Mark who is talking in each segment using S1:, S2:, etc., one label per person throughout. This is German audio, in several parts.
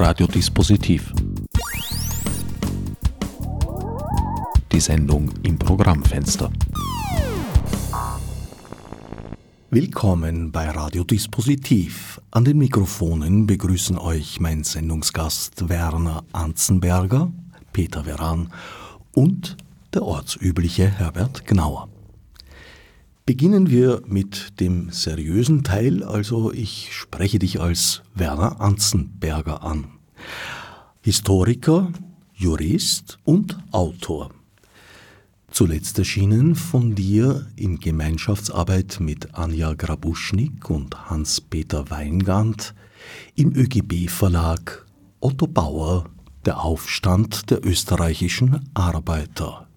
S1: Radiodispositiv. Die Sendung im Programmfenster. Willkommen bei Radiodispositiv. An den Mikrofonen begrüßen euch mein Sendungsgast Werner Anzenberger, Peter Veran und der ortsübliche Herbert Gnauer. Beginnen wir mit dem seriösen Teil, also ich spreche dich als Werner Anzenberger an. Historiker, Jurist und Autor. Zuletzt erschienen von dir in Gemeinschaftsarbeit mit Anja Grabuschnik und Hans-Peter Weingand im ÖGB-Verlag Otto Bauer, der Aufstand der österreichischen Arbeiter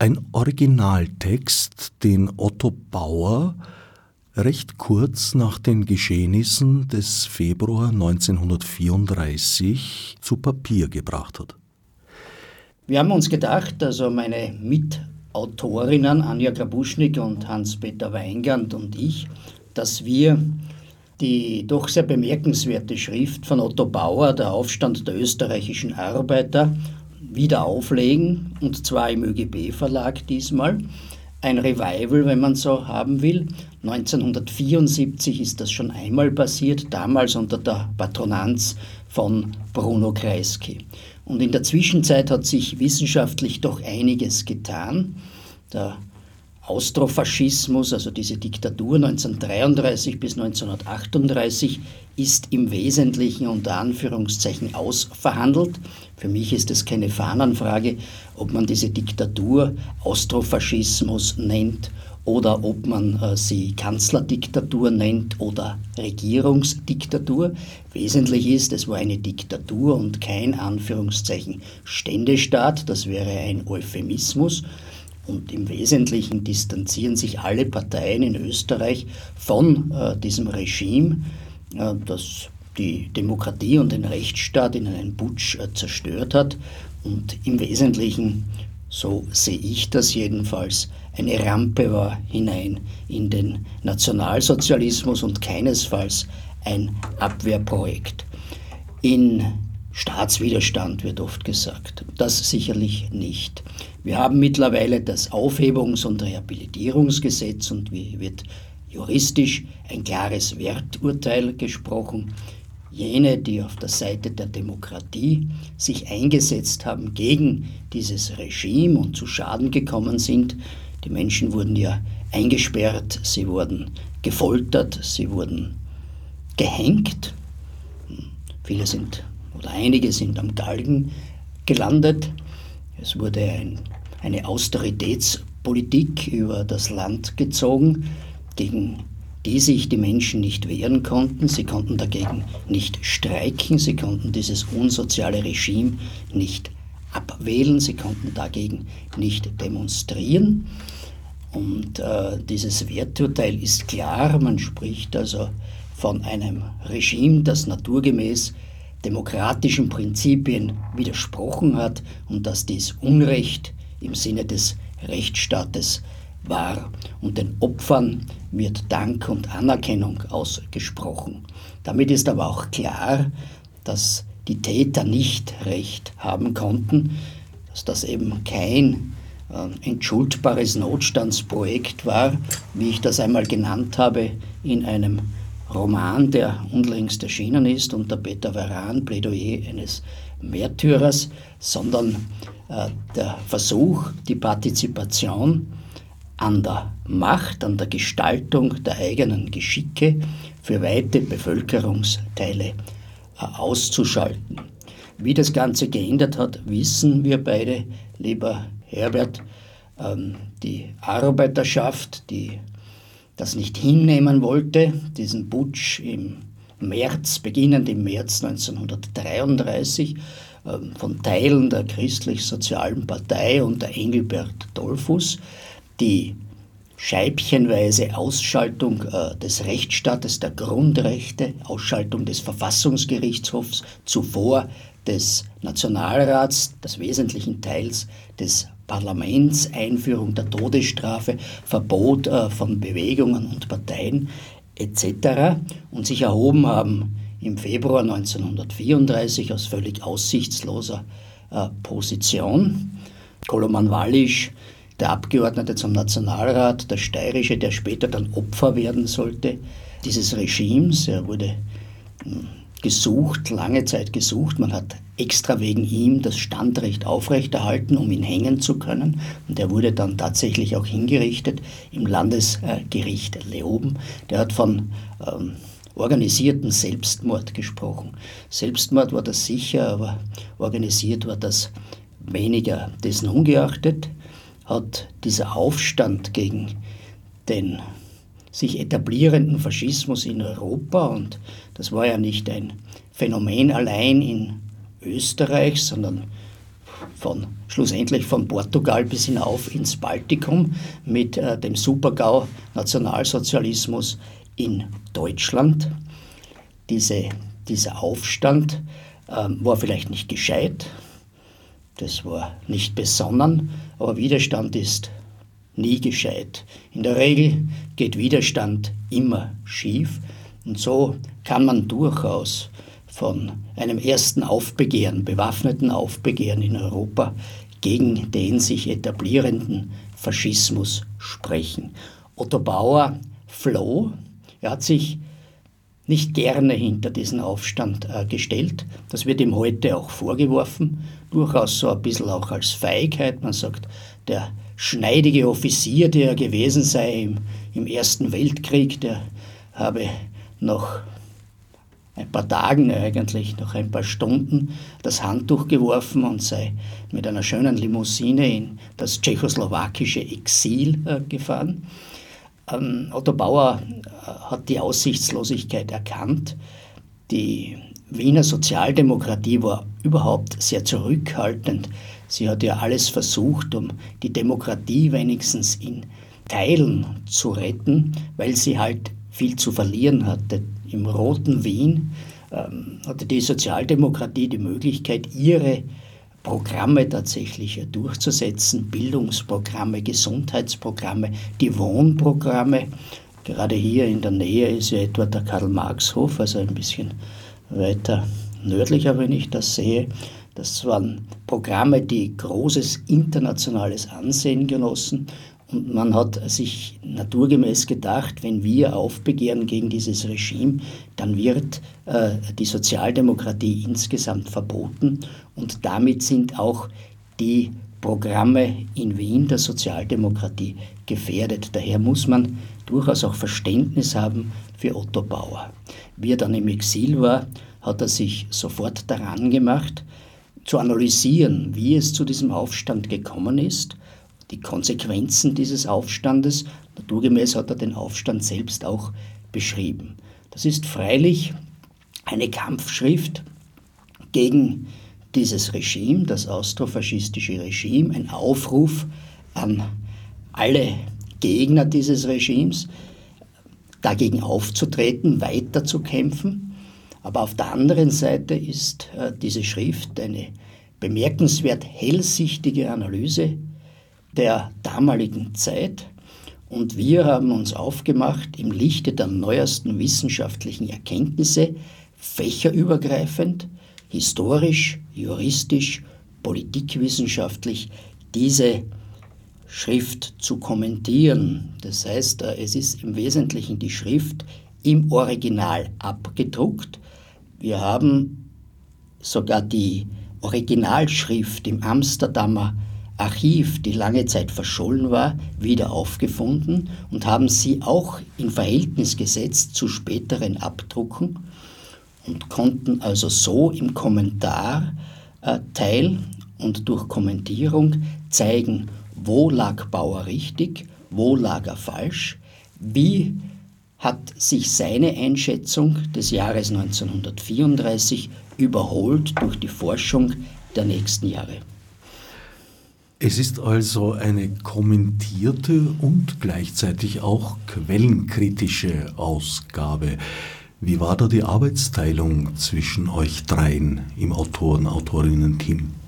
S1: ein Originaltext, den Otto Bauer recht kurz nach den Geschehnissen des Februar 1934 zu Papier gebracht hat.
S2: Wir haben uns gedacht, also meine Mitautorinnen Anja Grabuschnik und Hans-Peter Weingand und ich, dass wir die doch sehr bemerkenswerte Schrift von Otto Bauer, Der Aufstand der österreichischen Arbeiter, wieder auflegen, und zwar im ÖGB-Verlag diesmal. Ein Revival, wenn man so haben will. 1974 ist das schon einmal passiert, damals unter der Patronanz von Bruno Kreisky. Und in der Zwischenzeit hat sich wissenschaftlich doch einiges getan. Der Austrofaschismus, also diese Diktatur 1933 bis 1938, ist im Wesentlichen unter Anführungszeichen ausverhandelt. Für mich ist es keine Fahnenfrage, ob man diese Diktatur Austrofaschismus nennt oder ob man äh, sie Kanzlerdiktatur nennt oder Regierungsdiktatur. Wesentlich ist, es war eine Diktatur und kein Anführungszeichen Ständestaat, das wäre ein Euphemismus. Und im Wesentlichen distanzieren sich alle Parteien in Österreich von äh, diesem Regime, äh, das die Demokratie und den Rechtsstaat in einen Putsch äh, zerstört hat und im Wesentlichen, so sehe ich das jedenfalls, eine Rampe war hinein in den Nationalsozialismus und keinesfalls ein Abwehrprojekt. In Staatswiderstand wird oft gesagt. Das sicherlich nicht. Wir haben mittlerweile das Aufhebungs- und Rehabilitierungsgesetz und wie wird juristisch ein klares Werturteil gesprochen. Jene, die auf der Seite der Demokratie sich eingesetzt haben gegen dieses Regime und zu Schaden gekommen sind, die Menschen wurden ja eingesperrt, sie wurden gefoltert, sie wurden gehängt. Viele sind oder einige sind am Galgen gelandet. Es wurde ein, eine Austeritätspolitik über das Land gezogen, gegen die sich die Menschen nicht wehren konnten. Sie konnten dagegen nicht streiken, sie konnten dieses unsoziale Regime nicht abwählen, sie konnten dagegen nicht demonstrieren. Und äh, dieses Werturteil ist klar, man spricht also von einem Regime, das naturgemäß demokratischen Prinzipien widersprochen hat und dass dies Unrecht im Sinne des Rechtsstaates war. Und den Opfern wird Dank und Anerkennung ausgesprochen. Damit ist aber auch klar, dass die Täter nicht Recht haben konnten, dass das eben kein äh, entschuldbares Notstandsprojekt war, wie ich das einmal genannt habe in einem Roman, der unlängst erschienen ist, unter Peter Veran, Plädoyer eines Märtyrers, sondern äh, der Versuch, die Partizipation an der Macht, an der Gestaltung der eigenen Geschicke für weite Bevölkerungsteile äh, auszuschalten. Wie das Ganze geändert hat, wissen wir beide, lieber Herbert. Ähm, die Arbeiterschaft, die das nicht hinnehmen wollte, diesen Putsch im März, beginnend im März 1933, ähm, von Teilen der christlich-sozialen Partei unter Engelbert Dollfuß, die scheibchenweise Ausschaltung äh, des Rechtsstaates, der Grundrechte, Ausschaltung des Verfassungsgerichtshofs, zuvor des Nationalrats, des wesentlichen Teils des Parlaments, Einführung der Todesstrafe, Verbot äh, von Bewegungen und Parteien etc. und sich erhoben haben im Februar 1934 aus völlig aussichtsloser äh, Position. Koloman Wallisch, der Abgeordnete zum Nationalrat, der Steirische, der später dann Opfer werden sollte dieses Regimes. Er wurde hm, gesucht, lange Zeit gesucht. Man hat extra wegen ihm das Standrecht aufrechterhalten, um ihn hängen zu können. Und er wurde dann tatsächlich auch hingerichtet im Landesgericht Leoben. Der hat von ähm, organisierten Selbstmord gesprochen. Selbstmord war das sicher, aber organisiert war das weniger. Dessen ungeachtet hat dieser Aufstand gegen den sich etablierenden Faschismus in Europa und das war ja nicht ein Phänomen allein in Österreich, sondern von, schlussendlich von Portugal bis hinauf ins Baltikum mit äh, dem Supergau Nationalsozialismus in Deutschland. Diese, dieser Aufstand äh, war vielleicht nicht gescheit, das war nicht besonnen, aber Widerstand ist nie gescheit. In der Regel geht Widerstand immer schief und so kann man durchaus von einem ersten Aufbegehren, bewaffneten Aufbegehren in Europa gegen den sich etablierenden Faschismus sprechen. Otto Bauer floh, er hat sich nicht gerne hinter diesen Aufstand äh, gestellt. Das wird ihm heute auch vorgeworfen, durchaus so ein bisschen auch als Feigheit. Man sagt, der schneidige Offizier, der er gewesen sei im, im Ersten Weltkrieg, der habe noch ein paar Tagen eigentlich, noch ein paar Stunden das Handtuch geworfen und sei mit einer schönen Limousine in das tschechoslowakische Exil äh, gefahren. Ähm, Otto Bauer äh, hat die Aussichtslosigkeit erkannt. Die Wiener Sozialdemokratie war überhaupt sehr zurückhaltend. Sie hat ja alles versucht, um die Demokratie wenigstens in Teilen zu retten, weil sie halt viel zu verlieren hatte. Im roten Wien ähm, hatte die Sozialdemokratie die Möglichkeit, ihre Programme tatsächlich durchzusetzen, Bildungsprogramme, Gesundheitsprogramme, die Wohnprogramme. Gerade hier in der Nähe ist ja etwa der Karl-Marx-Hof, also ein bisschen weiter nördlicher, wenn ich das sehe. Das waren Programme, die großes internationales Ansehen genossen und man hat sich naturgemäß gedacht, wenn wir aufbegehren gegen dieses Regime, dann wird äh, die Sozialdemokratie insgesamt verboten und damit sind auch die Programme in Wien der Sozialdemokratie gefährdet. Daher muss man durchaus auch Verständnis haben für Otto Bauer. Wie er dann im Exil war, hat er sich sofort daran gemacht, zu analysieren, wie es zu diesem Aufstand gekommen ist die Konsequenzen dieses Aufstandes. Naturgemäß hat er den Aufstand selbst auch beschrieben. Das ist freilich eine Kampfschrift gegen dieses Regime, das austrofaschistische Regime, ein Aufruf an alle Gegner dieses Regimes, dagegen aufzutreten, weiterzukämpfen. Aber auf der anderen Seite ist äh, diese Schrift eine bemerkenswert hellsichtige Analyse der damaligen Zeit und wir haben uns aufgemacht, im Lichte der neuesten wissenschaftlichen Erkenntnisse fächerübergreifend, historisch, juristisch, politikwissenschaftlich diese Schrift zu kommentieren. Das heißt, äh, es ist im Wesentlichen die Schrift im Original abgedruckt. Wir haben sogar die Originalschrift im Amsterdamer Archiv, die lange Zeit verschollen war, wieder aufgefunden und haben sie auch in Verhältnis gesetzt zu späteren Abdrucken und konnten also so im Kommentarteil äh, und durch Kommentierung zeigen, wo lag Bauer richtig, wo lag er falsch, wie hat sich seine Einschätzung des Jahres 1934 überholt durch die Forschung der nächsten Jahre.
S1: Es ist also eine kommentierte und gleichzeitig auch quellenkritische Ausgabe. Wie war da die Arbeitsteilung zwischen euch dreien im Autoren-Autorinnen-Team?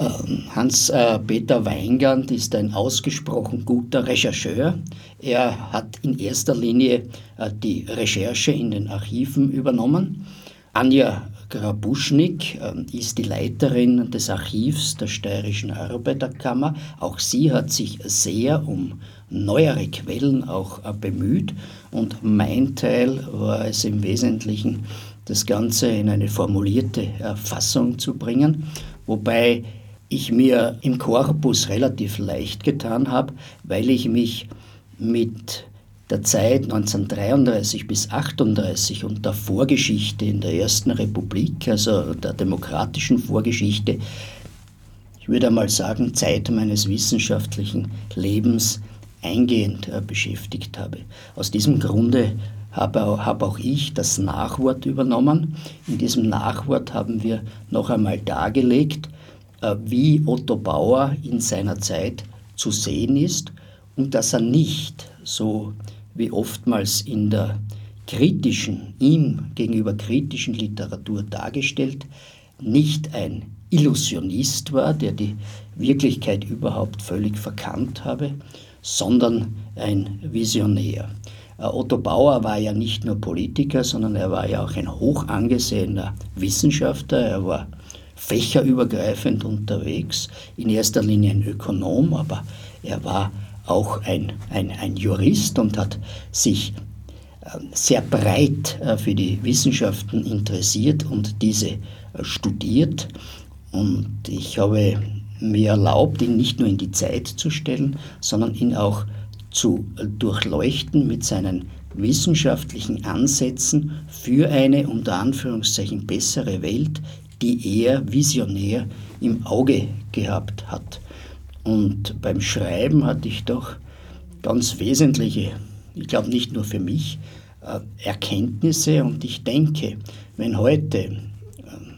S2: Ähm, Hans-Peter äh, Weingand ist ein ausgesprochen guter Rechercheur. Er hat in erster Linie äh, die Recherche in den Archiven übernommen. Anja Grabuschnik ähm, ist die Leiterin des Archivs der Steirischen Arbeiterkammer. Auch sie hat sich sehr um neuere Quellen auch äh, bemüht und mein Teil war es im Wesentlichen, das Ganze in eine formulierte Fassung zu bringen, wobei ich mir im Korpus relativ leicht getan habe, weil ich mich mit der Zeit 1933 bis 1938 und der Vorgeschichte in der Ersten Republik, also der demokratischen Vorgeschichte, ich würde einmal sagen, Zeit meines wissenschaftlichen Lebens eingehend äh, beschäftigt habe. Aus diesem Grunde habe, auch ich das Nachwort übernommen. In diesem Nachwort haben wir noch einmal dargelegt, wie Otto Bauer in seiner Zeit zu sehen ist und dass er nicht, so wie oftmals in der kritischen, ihm gegenüber kritischen Literatur dargestellt, nicht ein Illusionist war, der die Wirklichkeit überhaupt völlig verkannt habe, sondern ein Visionär. Äh, Otto Bauer war ja nicht nur Politiker, sondern er war ja auch ein hoch angesehener Wissenschaftler. Er war fächerübergreifend unterwegs, in erster Linie ein Ökonom, aber er war auch ein, ein, ein Jurist und hat sich ähm, sehr breit äh, für die Wissenschaften interessiert und diese äh, studiert. Und ich habe mir erlaubt, ihn nicht nur in die Zeit zu stellen, sondern ihn auch zu äh, durchleuchten mit seinen wissenschaftlichen Ansätzen für eine unter Anführungszeichen bessere Welt, die er visionär im Auge gehabt hat. Und beim Schreiben hatte ich doch ganz wesentliche, ich glaube nicht nur für mich, äh, Erkenntnisse und ich denke, wenn heute ähm,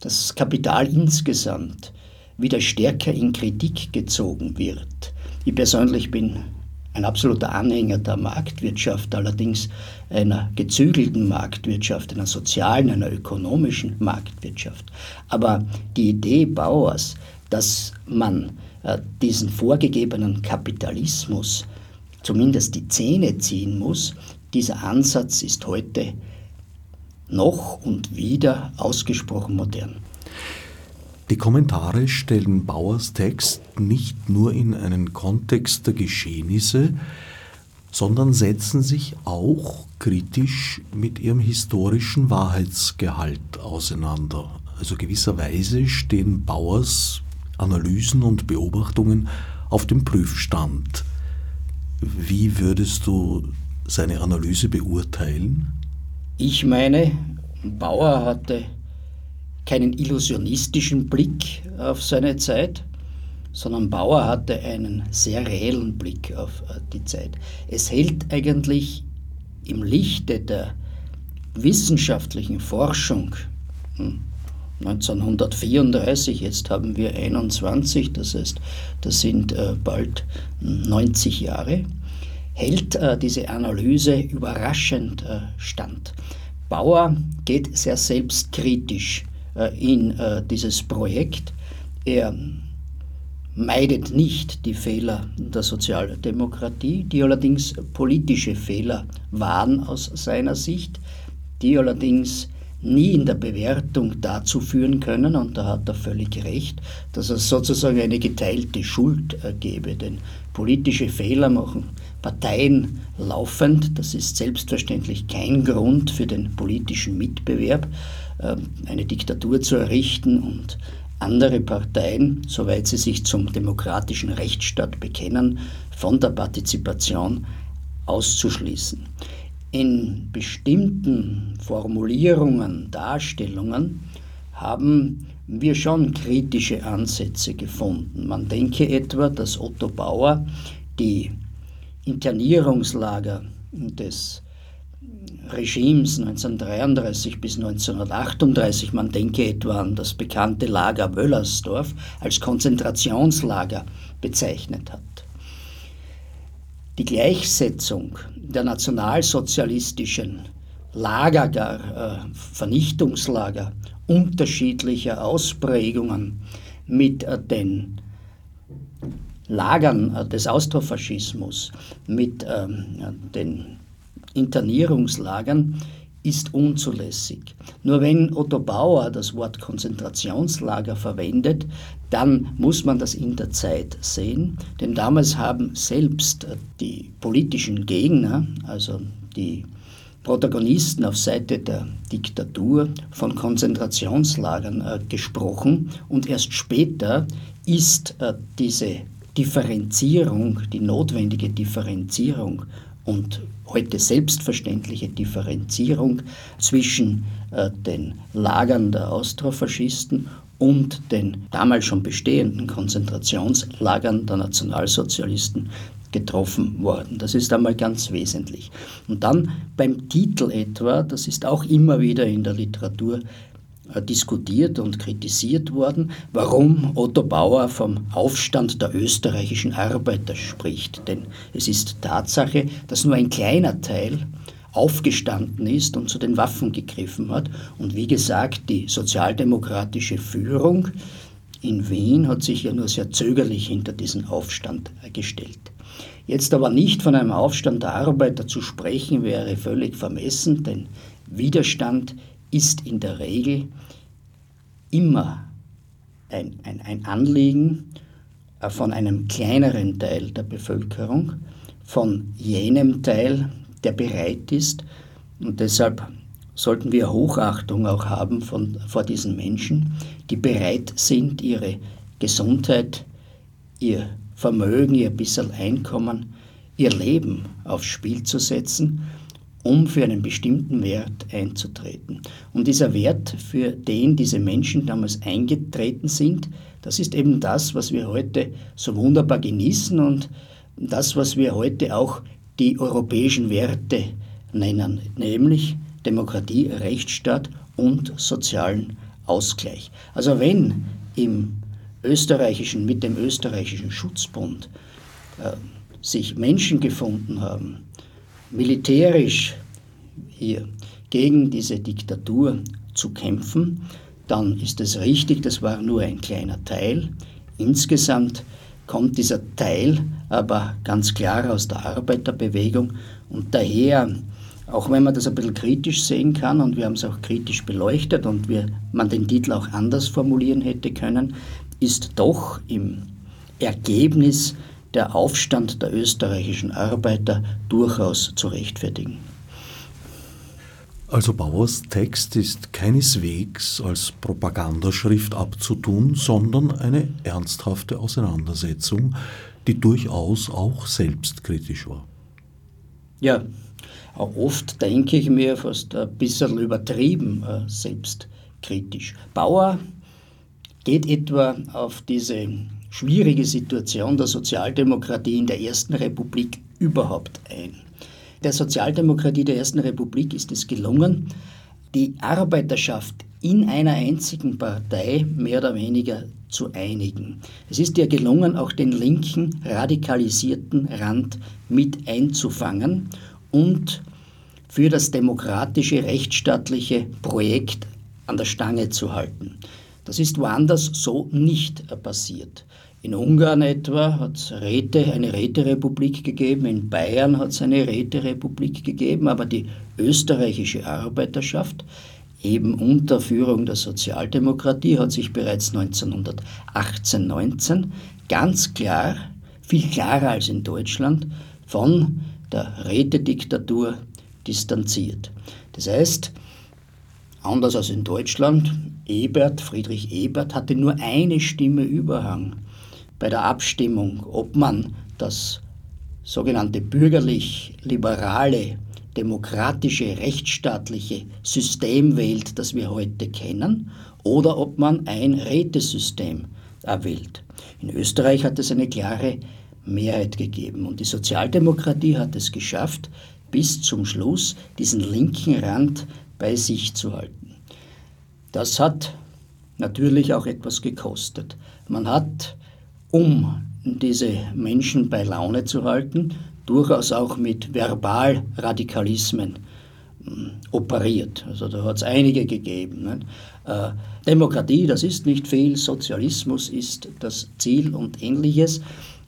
S2: das Kapital insgesamt wieder stärker in Kritik gezogen wird, ich persönlich bin ein absoluter Anhänger der Marktwirtschaft, allerdings einer gezügelten Marktwirtschaft, einer sozialen, einer ökonomischen Marktwirtschaft. Aber die Idee Bauers, dass man äh, diesen vorgegebenen Kapitalismus zumindest die Zähne ziehen muss, dieser Ansatz ist heute noch und wieder ausgesprochen modern.
S1: Die Kommentare stellen Bauers Text nicht nur in einen Kontext der Geschehnisse, sondern setzen sich auch kritisch mit ihrem historischen Wahrheitsgehalt auseinander. Also gewisserweise stehen Bauers Analysen und Beobachtungen auf dem Prüfstand. Wie würdest du seine Analyse beurteilen?
S2: Ich meine, Bauer hatte keinen illusionistischen Blick auf seine Zeit, sondern Bauer hatte einen sehr reellen Blick auf äh, die Zeit. Es hält eigentlich im Lichte der wissenschaftlichen Forschung 1934, hm, jetzt haben wir 21, das heißt, das sind äh, bald 90 Jahre, hält äh, diese Analyse überraschend stand. Bauer geht sehr selbstkritisch in dieses Projekt. Er meidet nicht die Fehler der Sozialdemokratie, die allerdings politische Fehler waren aus seiner Sicht, die allerdings nie in der Bewertung dazu führen können, und da hat er völlig recht, dass es sozusagen eine geteilte Schuld äh, gebe. Denn politische Fehler machen Parteien laufend, das ist selbstverständlich kein Grund für den politischen Mitbewerb, ähm, eine Diktatur zu errichten und andere Parteien, soweit sie sich zum demokratischen Rechtsstaat bekennen, von der Partizipation auszuschließen. In bestimmten Formulierungen, Darstellungen haben wir schon kritische Ansätze gefunden. Man denke etwa, dass Otto Bauer die Internierungslager des Regimes 1933 bis 1938, man denke etwa an das bekannte Lager Wöllersdorf, als Konzentrationslager bezeichnet hat. Die Gleichsetzung der nationalsozialistischen Lager, gar äh, Vernichtungslager unterschiedlicher Ausprägungen mit den Lagern des Austrofaschismus, mit ähm, den Internierungslagern, ist unzulässig. Nur wenn Otto Bauer das Wort Konzentrationslager verwendet, dann muss man das in der Zeit sehen, denn damals haben selbst die politischen Gegner, also die Protagonisten auf Seite der Diktatur von Konzentrationslagern äh, gesprochen und erst später ist äh, diese Differenzierung, die notwendige Differenzierung und heute selbstverständliche Differenzierung zwischen äh, den Lagern der Austrofaschisten und den damals schon bestehenden Konzentrationslagern der Nationalsozialisten getroffen worden. Das ist einmal ganz wesentlich. Und dann beim Titel etwa, das ist auch immer wieder in der Literatur diskutiert und kritisiert worden, warum Otto Bauer vom Aufstand der österreichischen Arbeiter spricht. Denn es ist Tatsache, dass nur ein kleiner Teil aufgestanden ist und zu den Waffen gegriffen hat. Und wie gesagt, die sozialdemokratische Führung in Wien hat sich ja nur sehr zögerlich hinter diesen Aufstand gestellt. Jetzt aber nicht von einem Aufstand der Arbeiter zu sprechen, wäre völlig vermessen, denn Widerstand ist in der Regel immer ein, ein, ein Anliegen äh, von einem kleineren Teil der Bevölkerung, von jenem Teil, der bereit ist. Und deshalb sollten wir Hochachtung auch haben von, vor diesen Menschen, die bereit sind, ihre Gesundheit, ihr Vermögen, ihr bisschen Einkommen, ihr Leben aufs Spiel zu setzen, um für einen bestimmten Wert einzutreten. Und dieser Wert, für den diese Menschen damals eingetreten sind, das ist eben das, was wir heute so wunderbar genießen und das, was wir heute auch die europäischen Werte nennen, nämlich Demokratie, Rechtsstaat und sozialen Ausgleich. Also wenn im österreichischen, mit dem österreichischen Schutzbund äh, sich Menschen gefunden haben, militärisch hier gegen diese Diktatur zu kämpfen, dann ist es richtig, das war nur ein kleiner Teil. Insgesamt kommt dieser Teil aber ganz klar aus der Arbeiterbewegung und daher, auch wenn man das ein bisschen kritisch sehen kann und wir haben es auch kritisch beleuchtet und wir, man den Titel auch anders formulieren hätte können, ist doch im Ergebnis der Aufstand der österreichischen Arbeiter durchaus zu rechtfertigen.
S1: Also Bauers Text ist keineswegs als Propagandaschrift abzutun, sondern eine ernsthafte Auseinandersetzung, die durchaus auch selbstkritisch war.
S2: Ja, auch oft denke ich mir fast ein bisschen übertrieben äh, selbstkritisch. Bauer geht etwa auf diese schwierige Situation der Sozialdemokratie in der Ersten Republik überhaupt ein. Der Sozialdemokratie der Ersten Republik ist es gelungen, die Arbeiterschaft in einer einzigen Partei mehr oder weniger zu einigen. Es ist ihr gelungen, auch den linken, radikalisierten Rand mit einzufangen und für das demokratische, rechtsstaatliche Projekt an der Stange zu halten. Das ist woanders so nicht passiert. In Ungarn etwa hat es Räte, eine Räterepublik gegeben, in Bayern hat es eine Räterepublik gegeben, aber die österreichische Arbeiterschaft, eben unter Führung der Sozialdemokratie, hat sich bereits 1918, 19 ganz klar, viel klarer als in Deutschland, von der Rätediktatur distanziert. Das heißt, Anders als in Deutschland, Ebert, Friedrich Ebert hatte nur eine Stimme Überhang bei der Abstimmung, ob man das sogenannte bürgerlich-liberale, demokratische, rechtsstaatliche System wählt, das wir heute kennen, oder ob man ein Rätesystem erwählt. In Österreich hat es eine klare Mehrheit gegeben und die Sozialdemokratie hat es geschafft, bis zum Schluss diesen linken Rand bei sich zu halten. Das hat natürlich auch etwas gekostet. Man hat, um diese Menschen bei Laune zu halten, durchaus auch mit Verbalradikalismen operiert. Also da hat es einige gegeben. Äh, Demokratie, das ist nicht viel, Sozialismus ist das Ziel und ähnliches.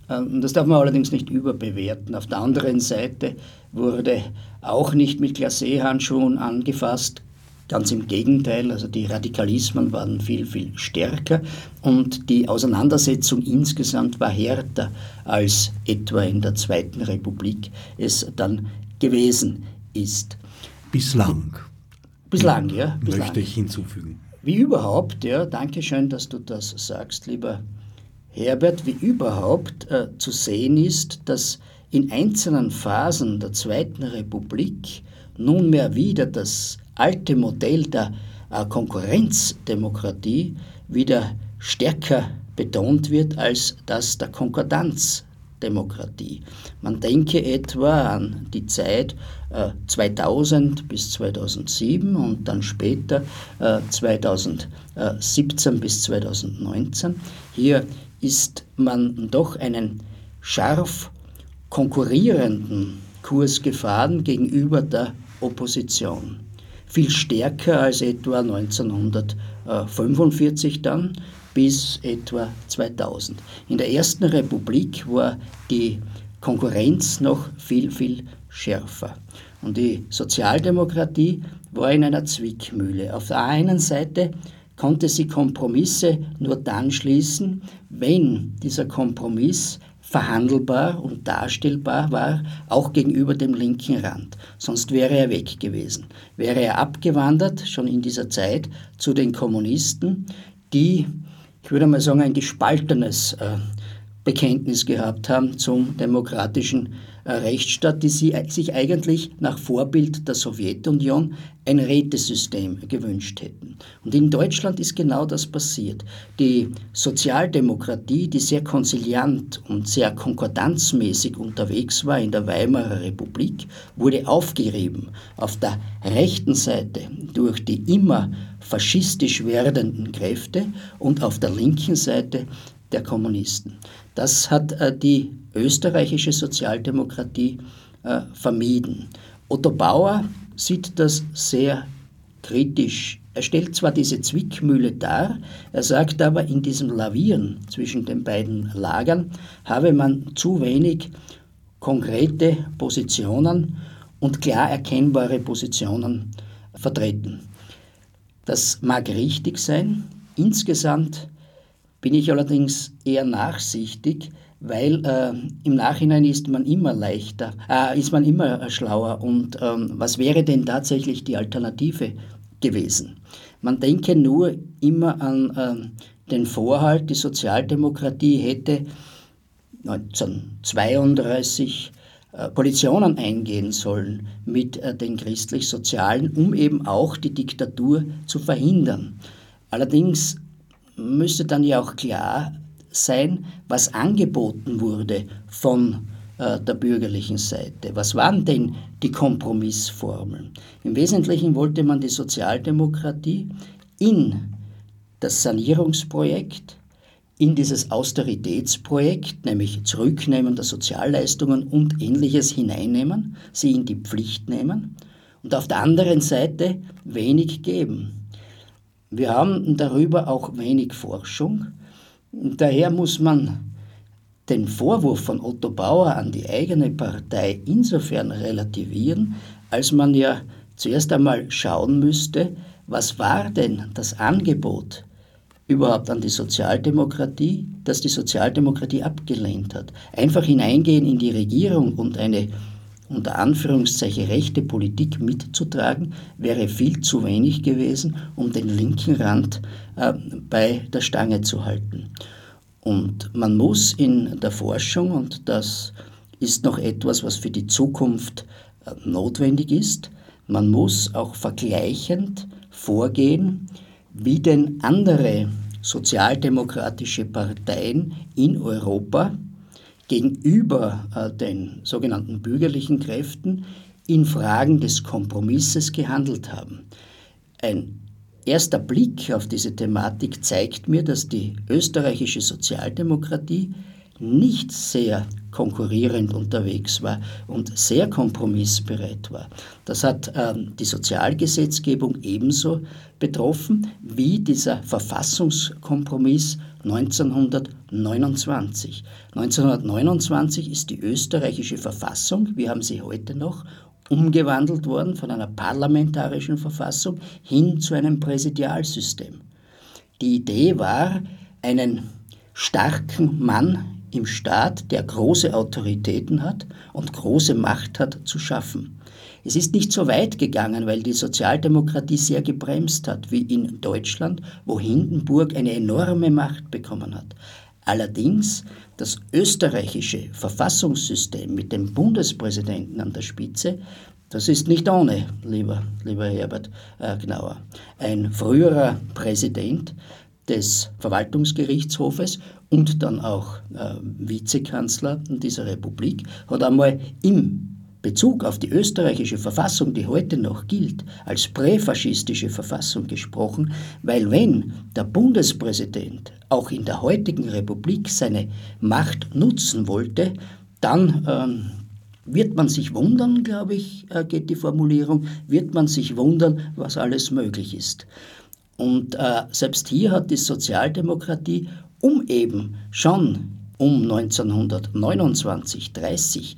S2: Ähm, das darf man allerdings nicht überbewerten. Auf der anderen Seite wurde auch nicht mit Glacé-Handschuhen angefasst. Ganz im Gegenteil, also die Radikalismen waren viel, viel stärker und die Auseinandersetzung insgesamt war härter als etwa in der Zweiten Republik es dann gewesen ist.
S1: Bislang.
S2: Bislang, ja.
S1: Bislang. Möchte ich hinzufügen.
S2: Wie überhaupt, ja, danke schön, dass du das sagst, lieber Herbert, wie überhaupt äh, zu sehen ist, dass in einzelnen Phasen der Zweiten Republik nunmehr wieder das alte Modell der äh, Konkurrenzdemokratie wieder stärker betont wird als das der Konkordanzdemokratie. Man denke etwa an die Zeit äh, 2000 bis 2007 und dann später äh, 2017 bis 2019. Hier ist man doch einen scharf konkurrierenden Kurs gefahren gegenüber der Opposition. Viel stärker als etwa 1945 dann bis etwa 2000. In der Ersten Republik war die Konkurrenz noch viel, viel schärfer. Und die Sozialdemokratie war in einer Zwickmühle. Auf der einen Seite konnte sie Kompromisse nur dann schließen, wenn dieser Kompromiss verhandelbar und darstellbar war, auch gegenüber dem linken Rand. Sonst wäre er weg gewesen. Wäre er abgewandert, schon in dieser Zeit, zu den Kommunisten, die, ich würde mal sagen, ein gespaltenes äh, Bekenntnis gehabt haben zum demokratischen Rechtsstaat, die sich eigentlich nach Vorbild der Sowjetunion ein Rätesystem gewünscht hätten. Und in Deutschland ist genau das passiert. Die Sozialdemokratie, die sehr konsiliant und sehr konkordanzmäßig unterwegs war in der Weimarer Republik, wurde aufgerieben auf der rechten Seite durch die immer faschistisch werdenden Kräfte und auf der linken Seite der Kommunisten. Das hat äh, die österreichische Sozialdemokratie äh, vermieden. Otto Bauer sieht das sehr kritisch. Er stellt zwar diese Zwickmühle dar, er sagt aber, in diesem Lavieren zwischen den beiden Lagern habe man zu wenig konkrete Positionen und klar erkennbare Positionen vertreten. Das mag richtig sein. Insgesamt bin ich allerdings eher nachsichtig, weil äh, im Nachhinein ist man immer leichter, äh, ist man immer schlauer. Und ähm, was wäre denn tatsächlich die Alternative gewesen? Man denke nur immer an äh, den Vorhalt, die Sozialdemokratie hätte 1932 äh, Koalitionen eingehen sollen mit äh, den christlich-sozialen, um eben auch die Diktatur zu verhindern. Allerdings müsste dann ja auch klar sein, was angeboten wurde von äh, der bürgerlichen Seite. Was waren denn die Kompromissformeln? Im Wesentlichen wollte man die Sozialdemokratie in das Sanierungsprojekt, in dieses Austeritätsprojekt, nämlich Zurücknehmen der Sozialleistungen und ähnliches hineinnehmen, sie in die Pflicht nehmen und auf der anderen Seite wenig geben. Wir haben darüber auch wenig Forschung. Daher muss man den Vorwurf von Otto Bauer an die eigene Partei insofern relativieren, als man ja zuerst einmal schauen müsste, was war denn das Angebot überhaupt an die Sozialdemokratie, das die Sozialdemokratie abgelehnt hat. Einfach hineingehen in die Regierung und eine unter Anführungszeichen rechte Politik mitzutragen, wäre viel zu wenig gewesen, um den linken Rand äh, bei der Stange zu halten. Und man muss in der Forschung, und das ist noch etwas, was für die Zukunft äh, notwendig ist, man muss auch vergleichend vorgehen, wie denn andere sozialdemokratische Parteien in Europa gegenüber äh, den sogenannten bürgerlichen Kräften in Fragen des Kompromisses gehandelt haben. Ein erster Blick auf diese Thematik zeigt mir, dass die österreichische Sozialdemokratie nicht sehr konkurrierend unterwegs war und sehr kompromissbereit war. Das hat ähm, die Sozialgesetzgebung ebenso betroffen wie dieser Verfassungskompromiss 1929. 1929 ist die österreichische Verfassung, wir haben sie heute noch, umgewandelt worden von einer parlamentarischen Verfassung hin zu einem Präsidialsystem. Die Idee war, einen starken Mann im Staat, der große Autoritäten hat und große Macht hat, zu schaffen. Es ist nicht so weit gegangen, weil die Sozialdemokratie sehr gebremst hat, wie in Deutschland, wo Hindenburg eine enorme Macht bekommen hat. Allerdings das österreichische Verfassungssystem mit dem Bundespräsidenten an der Spitze, das ist nicht ohne, lieber, lieber Herbert äh, Gnauer. Ein früherer Präsident des Verwaltungsgerichtshofes und dann auch äh, Vizekanzler dieser Republik hat einmal im Bezug auf die österreichische Verfassung, die heute noch gilt, als präfaschistische Verfassung gesprochen, weil wenn der Bundespräsident auch in der heutigen Republik seine Macht nutzen wollte, dann ähm, wird man sich wundern, glaube ich, äh, geht die Formulierung, wird man sich wundern, was alles möglich ist. Und äh, selbst hier hat die Sozialdemokratie, um eben schon um 1929, 30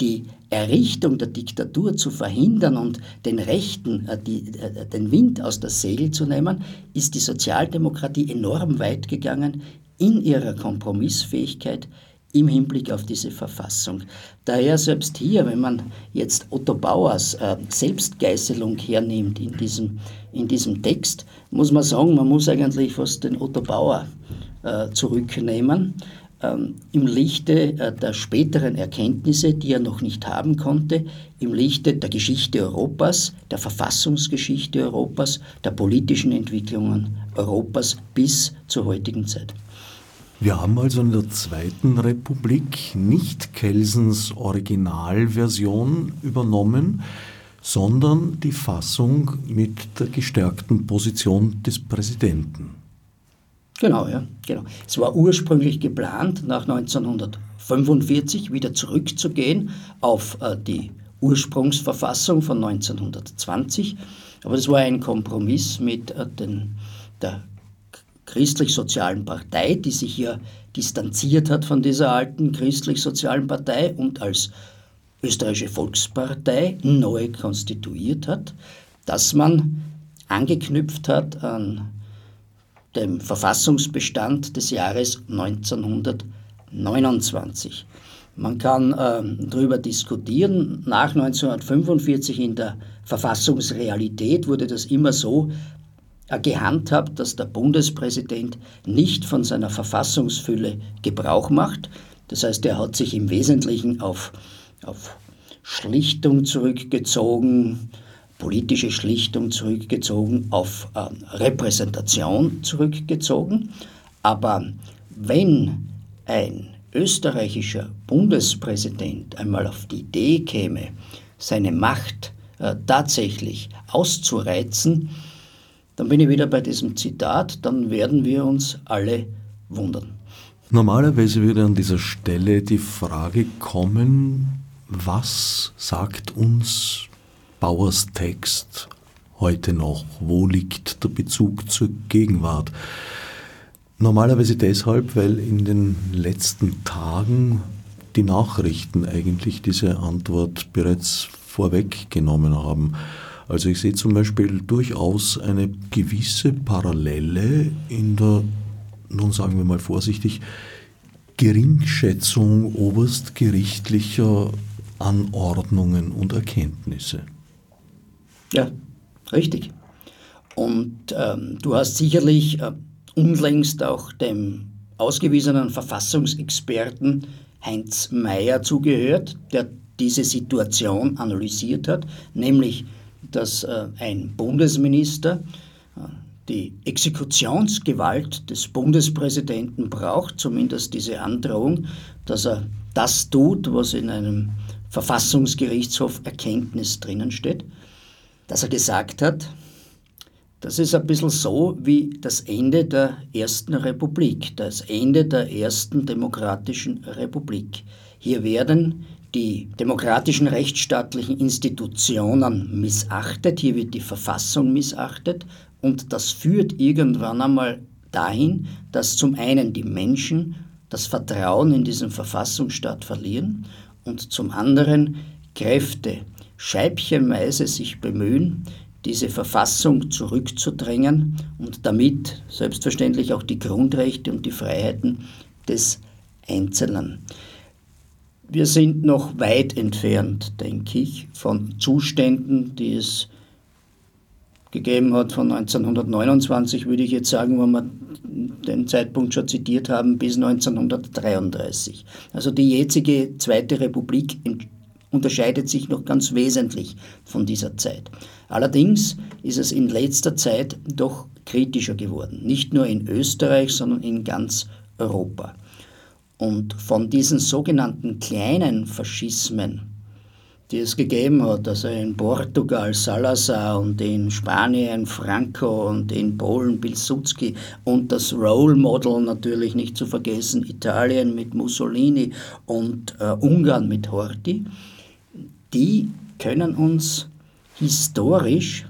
S2: die Errichtung der Diktatur zu verhindern und den Rechten äh, die, äh, den Wind aus der Segel zu nehmen, ist die Sozialdemokratie enorm weit gegangen in ihrer Kompromissfähigkeit im Hinblick auf diese Verfassung. Daher selbst hier, wenn man jetzt Otto Bauers äh, Selbstgeißelung hernimmt in diesem, in diesem Text, muss man sagen, man muss eigentlich fast den Otto Bauer äh, zurücknehmen im Lichte äh, der späteren Erkenntnisse, die er noch nicht haben konnte, im Lichte der Geschichte Europas, der Verfassungsgeschichte Europas, der politischen Entwicklungen Europas bis zur heutigen Zeit.
S1: Wir haben also in der Zweiten Republik nicht Kelsens Originalversion übernommen, sondern die Fassung mit der gestärkten Position des Präsidenten.
S2: Genau, ja, genau. Es war ursprünglich geplant, nach 1945 wieder zurückzugehen auf äh, die Ursprungsverfassung von 1920, aber das war ein Kompromiss mit äh, den, der christlich-sozialen Partei, die sich ja distanziert hat von dieser alten christlich-sozialen Partei und als österreichische Volkspartei neu konstituiert hat, dass man angeknüpft hat an dem Verfassungsbestand des Jahres 1929. Man kann äh, darüber diskutieren. Nach 1945 in der Verfassungsrealität wurde das immer so gehandhabt, dass der Bundespräsident nicht von seiner Verfassungsfülle Gebrauch macht. Das heißt, er hat sich im Wesentlichen auf, auf Schlichtung zurückgezogen, politische Schlichtung zurückgezogen, auf äh, Repräsentation zurückgezogen. Aber wenn ein österreichischer Bundespräsident einmal auf die Idee käme, seine Macht äh, tatsächlich auszureizen, dann bin ich wieder bei diesem Zitat, dann werden wir uns alle wundern.
S1: Normalerweise würde an dieser Stelle die Frage kommen, was sagt uns Bauers Text heute noch? Wo liegt der Bezug zur Gegenwart? Normalerweise deshalb, weil in den letzten Tagen die Nachrichten eigentlich diese Antwort bereits vorweggenommen haben. Also ich sehe zum Beispiel durchaus eine gewisse Parallele in der, nun sagen wir mal vorsichtig, Geringschätzung oberstgerichtlicher Anordnungen und Erkenntnisse.
S2: Ja, richtig. Und ähm, du hast sicherlich äh, unlängst auch dem ausgewiesenen Verfassungsexperten Heinz Mayer zugehört, der diese Situation analysiert hat, nämlich dass äh, ein Bundesminister äh, die Exekutionsgewalt des Bundespräsidenten braucht, zumindest diese Androhung, dass er das tut, was in einem Verfassungsgerichtshof Erkenntnis drinnen steht dass er gesagt hat, Das ist ein bisschen so wie das Ende der Ersten Republik, das Ende der Ersten Demokratischen Republik. Hier werden die demokratischen rechtsstaatlichen Institutionen missachtet, hier wird die Verfassung missachtet und das führt irgendwann einmal dahin, dass zum einen die Menschen das Vertrauen in diesen Verfassungsstaat verlieren und zum anderen Kräfte scheibchenweise sich bemühen, diese Verfassung zurückzudrängen und damit selbstverständlich auch die Grundrechte und die Freiheiten des Einzelnen. Wir sind noch weit entfernt, denke ich, von Zuständen, die es gegeben hat von 1929, würde ich jetzt sagen, wo wir den Zeitpunkt schon zitiert haben, bis 1933. Also die jetzige Zweite Republik unterscheidet sich noch ganz wesentlich von dieser Zeit. Allerdings ist es in letzter Zeit doch kritischer geworden, nicht nur in Österreich, sondern in ganz Europa. Und von diesen sogenannten kleinen Faschismen, die es gegeben hat, also in Portugal Salazar und in Spanien Franco und in Polen Pilsudski und das Role Model natürlich nicht zu vergessen, Italien mit Mussolini und äh, Ungarn mit Horthy, die können uns historisch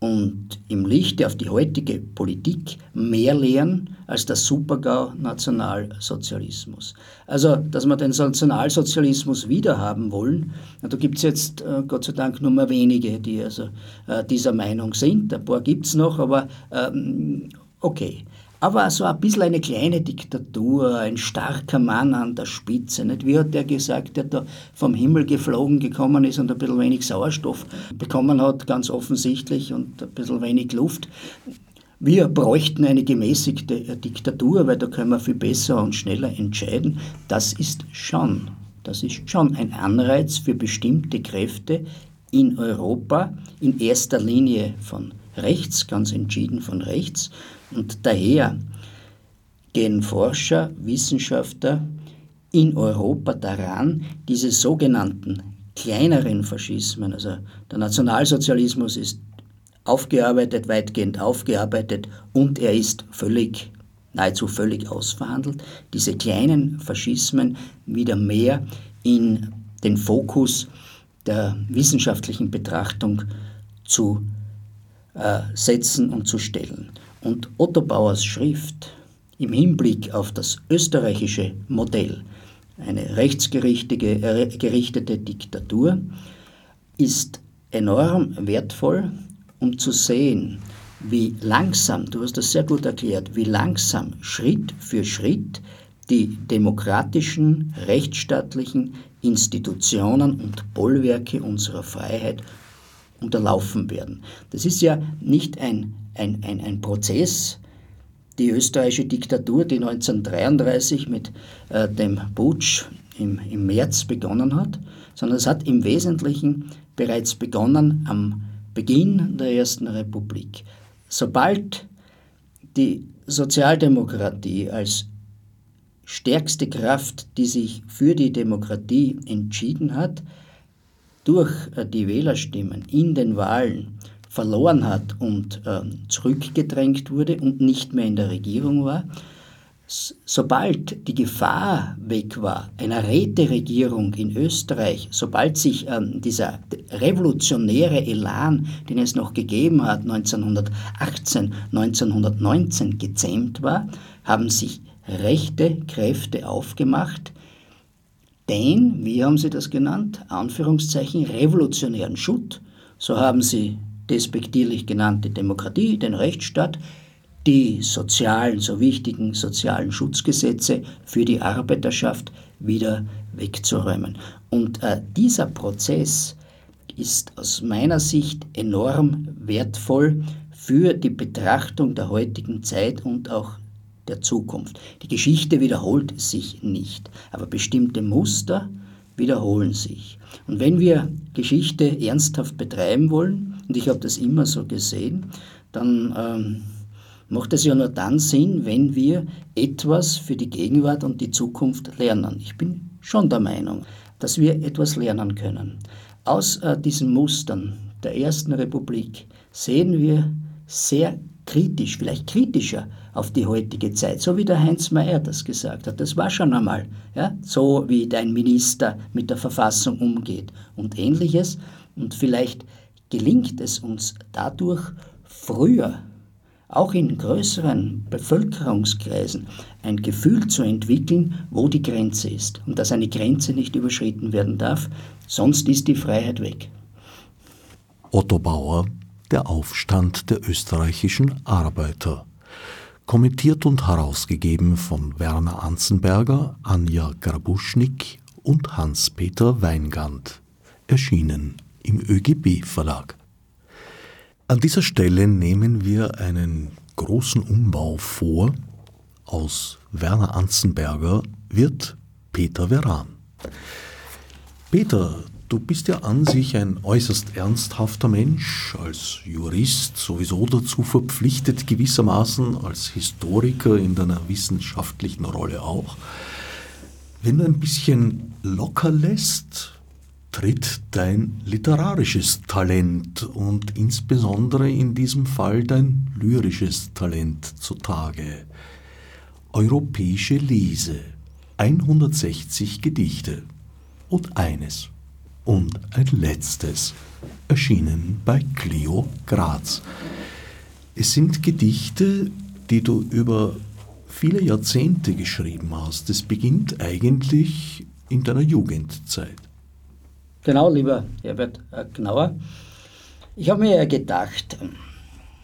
S2: und im Lichte auf die heutige Politik mehr lehren als der Supergau-Nationalsozialismus. Also, dass wir den Nationalsozialismus wiederhaben wollen, da gibt es jetzt äh, Gott sei Dank nur mehr wenige, die also äh, dieser Meinung sind. Ein paar gibt es noch, aber ähm, okay aber so ein bisschen eine kleine Diktatur, ein starker Mann an der Spitze. Nicht? Wie hat der gesagt, der da vom Himmel geflogen gekommen ist und ein bisschen wenig Sauerstoff bekommen hat, ganz offensichtlich, und ein bisschen wenig Luft. Wir bräuchten eine gemäßigte Diktatur, weil da können wir viel besser und schneller entscheiden. Das ist schon, das ist schon ein Anreiz für bestimmte Kräfte in Europa, in erster Linie von rechts, ganz entschieden von rechts, und daher gehen Forscher, Wissenschaftler in Europa daran, diese sogenannten kleineren Faschismen, also der Nationalsozialismus ist aufgearbeitet, weitgehend aufgearbeitet und er ist völlig, nahezu völlig ausverhandelt, diese kleinen Faschismen wieder mehr in den Fokus der wissenschaftlichen Betrachtung zu äh, setzen und zu stellen. Und Otto Bauers Schrift im Hinblick auf das österreichische Modell, eine rechtsgerichtete Diktatur, ist enorm wertvoll, um zu sehen, wie langsam, du hast das sehr gut erklärt, wie langsam Schritt für Schritt die demokratischen, rechtsstaatlichen Institutionen und Bollwerke unserer Freiheit unterlaufen werden. Das ist ja nicht ein ein, ein, ein Prozess, die österreichische Diktatur, die 1933 mit äh, dem Putsch im, im März begonnen hat, sondern es hat im Wesentlichen bereits begonnen am Beginn der Ersten Republik. Sobald die Sozialdemokratie als stärkste Kraft, die sich für die Demokratie entschieden hat, durch äh, die Wählerstimmen in den Wahlen verloren hat und äh, zurückgedrängt wurde und nicht mehr in der Regierung war, sobald die Gefahr weg war, einer Räteregierung in Österreich, sobald sich ähm, dieser revolutionäre Elan, den es noch gegeben hat, 1918, 1919 gezähmt war, haben sich rechte Kräfte aufgemacht, den, wie haben sie das genannt, Anführungszeichen, revolutionären Schutt, so haben sie despektierlich genannte Demokratie, den Rechtsstaat, die sozialen, so wichtigen sozialen Schutzgesetze für die Arbeiterschaft wieder wegzuräumen. Und äh, dieser Prozess ist aus meiner Sicht enorm wertvoll für die Betrachtung der heutigen Zeit und auch der Zukunft. Die Geschichte wiederholt sich nicht, aber bestimmte Muster wiederholen sich. Und wenn wir Geschichte ernsthaft betreiben wollen, und ich habe das immer so gesehen, dann ähm, macht es ja nur dann Sinn, wenn wir etwas für die Gegenwart und die Zukunft lernen. Ich bin schon der Meinung, dass wir etwas lernen können. Aus äh, diesen Mustern der Ersten Republik sehen wir sehr kritisch, vielleicht kritischer auf die heutige Zeit, so wie der Heinz Mayer das gesagt hat. Das war schon einmal ja, so, wie dein Minister mit der Verfassung umgeht und ähnliches. Und vielleicht gelingt es uns dadurch früher, auch in größeren Bevölkerungskreisen, ein Gefühl zu entwickeln, wo die Grenze ist und dass eine Grenze nicht überschritten werden darf, sonst ist die Freiheit weg.
S1: Otto Bauer, Der Aufstand der österreichischen Arbeiter. Kommentiert und herausgegeben von Werner Anzenberger, Anja Grabuschnik und Hans-Peter Weingand. Erschienen im ÖGB Verlag. An dieser Stelle nehmen wir einen großen Umbau vor. Aus Werner Anzenberger wird Peter Veran. Peter, du bist ja an sich ein äußerst ernsthafter Mensch, als Jurist sowieso dazu verpflichtet gewissermaßen, als Historiker in deiner wissenschaftlichen Rolle auch. Wenn du ein bisschen locker lässt, tritt dein literarisches Talent und insbesondere in diesem Fall dein lyrisches Talent zutage. Europäische Lese, 160 Gedichte und eines und ein letztes, erschienen bei Clio Graz. Es sind Gedichte, die du über viele Jahrzehnte geschrieben hast. Es beginnt eigentlich in deiner Jugendzeit.
S2: Genau, lieber Herbert Gnauer. Ich habe mir ja gedacht,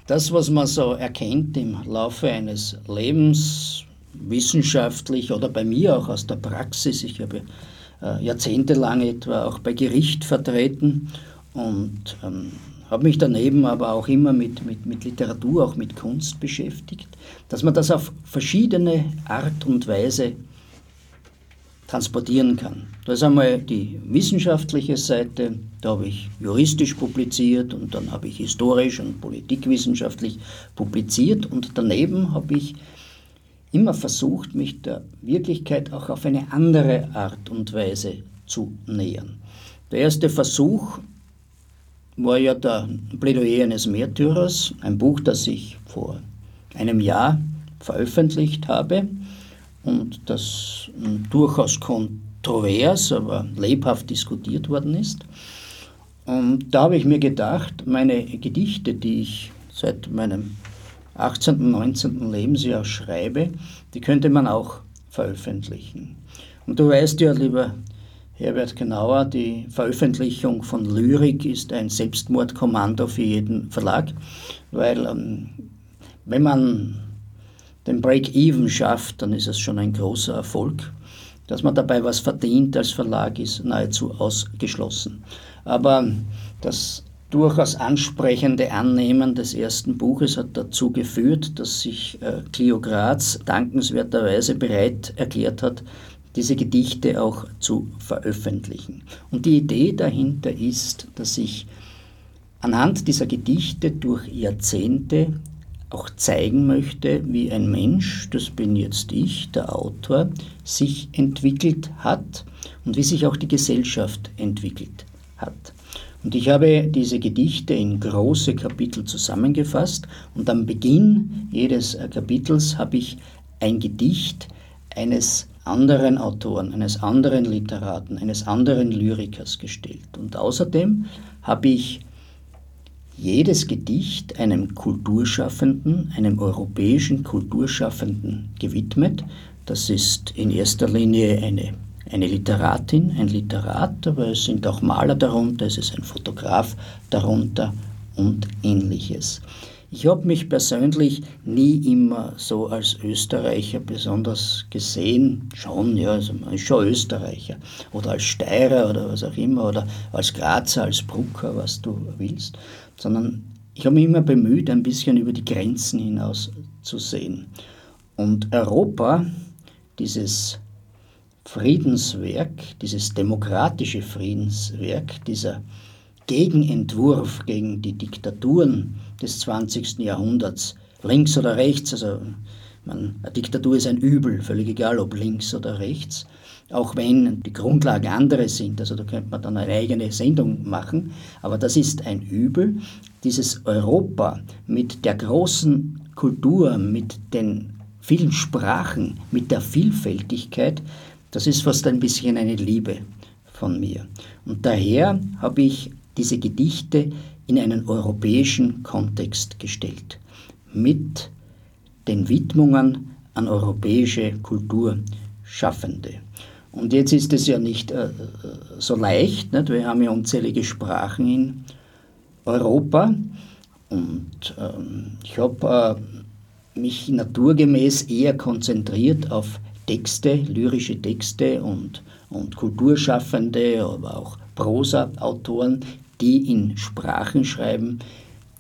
S2: das, was man so erkennt im Laufe eines Lebens, wissenschaftlich oder bei mir auch aus der Praxis, ich habe äh, jahrzehntelang etwa auch bei Gericht vertreten und ähm, habe mich daneben aber auch immer mit, mit, mit Literatur, auch mit Kunst beschäftigt, dass man das auf verschiedene Art und Weise transportieren kann. Da ist einmal die wissenschaftliche Seite, da habe ich juristisch publiziert und dann habe ich historisch und politikwissenschaftlich publiziert und daneben habe ich immer versucht, mich der Wirklichkeit auch auf eine andere Art und Weise zu nähern. Der erste Versuch war ja der Plädoyer eines Märtyrers, ein Buch, das ich vor einem Jahr veröffentlicht habe und das durchaus kontrovers, aber lebhaft diskutiert worden ist. Und da habe ich mir gedacht, meine Gedichte, die ich seit meinem 18., 19. Lebensjahr schreibe, die könnte man auch veröffentlichen. Und du weißt ja, lieber Herbert Genauer, die Veröffentlichung von Lyrik ist ein Selbstmordkommando für jeden Verlag, weil ähm, wenn man den Break-Even schafft, dann ist es schon ein großer Erfolg. Dass man dabei was verdient als Verlag ist nahezu ausgeschlossen. Aber das durchaus ansprechende Annehmen des ersten Buches hat dazu geführt, dass sich äh, Clio Graz dankenswerterweise bereit erklärt hat, diese Gedichte auch zu veröffentlichen. Und die Idee dahinter ist, dass ich anhand dieser Gedichte durch Jahrzehnte auch zeigen möchte, wie ein Mensch, das bin jetzt ich, der Autor, sich entwickelt hat und wie sich auch die Gesellschaft entwickelt hat. Und ich habe diese Gedichte in große Kapitel zusammengefasst und am Beginn jedes Kapitels habe ich ein Gedicht eines anderen Autoren, eines anderen Literaten, eines anderen Lyrikers gestellt. Und außerdem habe ich jedes Gedicht einem Kulturschaffenden, einem europäischen Kulturschaffenden gewidmet. Das ist in erster Linie eine, eine Literatin, ein Literat, aber es sind auch Maler darunter, es ist ein Fotograf darunter und ähnliches. Ich habe mich persönlich nie immer so als Österreicher besonders gesehen, schon, ja, also man ist schon Österreicher oder als Steirer oder was auch immer oder als Grazer, als Brucker, was du willst sondern ich habe mich immer bemüht, ein bisschen über die Grenzen hinaus zu sehen. Und Europa, dieses Friedenswerk, dieses demokratische Friedenswerk, dieser Gegenentwurf gegen die Diktaturen des 20. Jahrhunderts, links oder rechts, also man, eine Diktatur ist ein Übel, völlig egal ob links oder rechts, auch wenn die Grundlagen andere sind. Also da könnte man dann eine eigene Sendung machen. Aber das ist ein Übel. Dieses Europa mit der großen Kultur, mit den vielen Sprachen, mit der Vielfältigkeit, das ist fast ein bisschen eine Liebe von mir. Und daher habe ich diese Gedichte in einen europäischen Kontext gestellt, mit den Widmungen an europäische Kulturschaffende. Und jetzt ist es ja nicht äh, so leicht. Nicht? Wir haben ja unzählige Sprachen in Europa. Und ähm, ich habe äh, mich naturgemäß eher konzentriert auf Texte, lyrische Texte und, und Kulturschaffende, aber auch Prosa-Autoren, die in Sprachen schreiben,